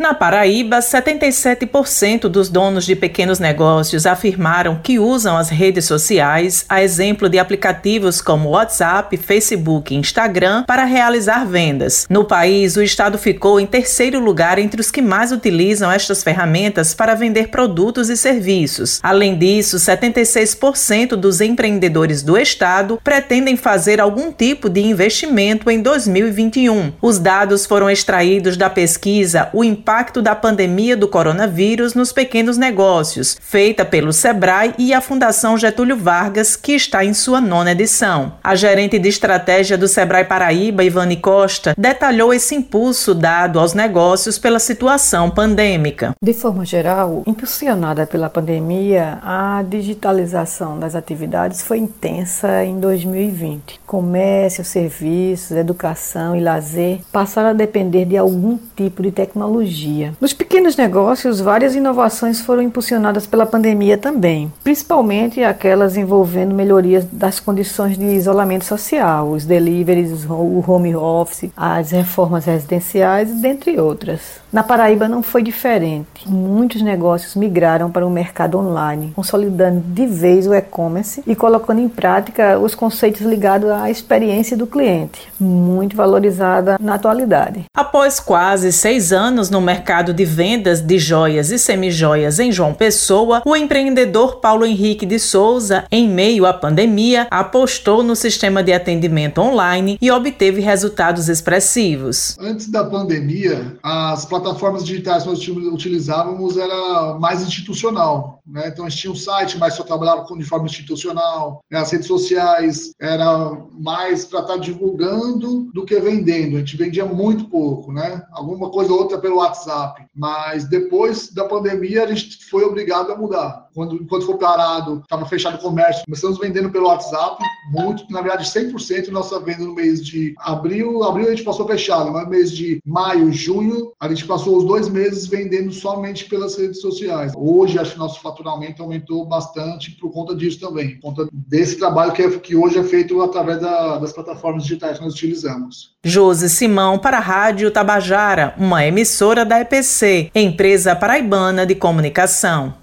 Na Paraíba, 77% dos donos de pequenos negócios afirmaram que usam as redes sociais, a exemplo de aplicativos como WhatsApp, Facebook e Instagram, para realizar vendas. No país, o estado ficou em terceiro lugar entre os que mais utilizam estas ferramentas para vender produtos e serviços. Além disso, 76% dos empreendedores do estado pretendem fazer algum tipo de investimento em 2021. Os dados foram extraídos da pesquisa O Impacto impacto da pandemia do coronavírus nos pequenos negócios, feita pelo Sebrae e a Fundação Getúlio Vargas, que está em sua nona edição. A gerente de estratégia do Sebrae Paraíba, Ivane Costa, detalhou esse impulso dado aos negócios pela situação pandêmica. De forma geral, impulsionada pela pandemia, a digitalização das atividades foi intensa em 2020. Comércio, serviços, educação e lazer passaram a depender de algum tipo de tecnologia Nos pequenos negócios, várias inovações foram impulsionadas pela pandemia também, principalmente aquelas envolvendo melhorias das condições de isolamento social, os deliveries, o home office, as reformas residenciais, dentre outras. Na Paraíba não foi diferente. Muitos negócios migraram para o mercado online, consolidando de vez o e-commerce e colocando em prática os conceitos ligados à experiência do cliente, muito valorizada na atualidade. Após quase seis anos no mercado de vendas de joias e semijoias em João Pessoa, o empreendedor Paulo Henrique de Souza, em meio à pandemia, apostou no sistema de atendimento online e obteve resultados expressivos. Antes da pandemia, as plataformas digitais que nós utilizávamos era mais institucional. Né? Então, a gente tinha um site, mas só trabalhava de forma institucional. Né? As redes sociais era mais para estar tá divulgando do que vendendo. A gente vendia muito pouco, né? Alguma coisa ou outra pelo WhatsApp. Mas depois da pandemia, a gente foi obrigado a mudar. Quando, enquanto foi parado, estava fechado o comércio, começamos vendendo pelo WhatsApp, muito, na verdade, 100% nossa venda no mês de abril. Abril a gente passou fechado, mas no mês de maio, junho, a gente passou os dois meses vendendo somente pelas redes sociais. Hoje, acho que nosso faturamento aumentou bastante por conta disso também, por conta desse trabalho que, é, que hoje é feito através da, das plataformas digitais que nós utilizamos. Josi Simão para a Rádio Tabajara, uma emissora da EPC, empresa paraibana de comunicação.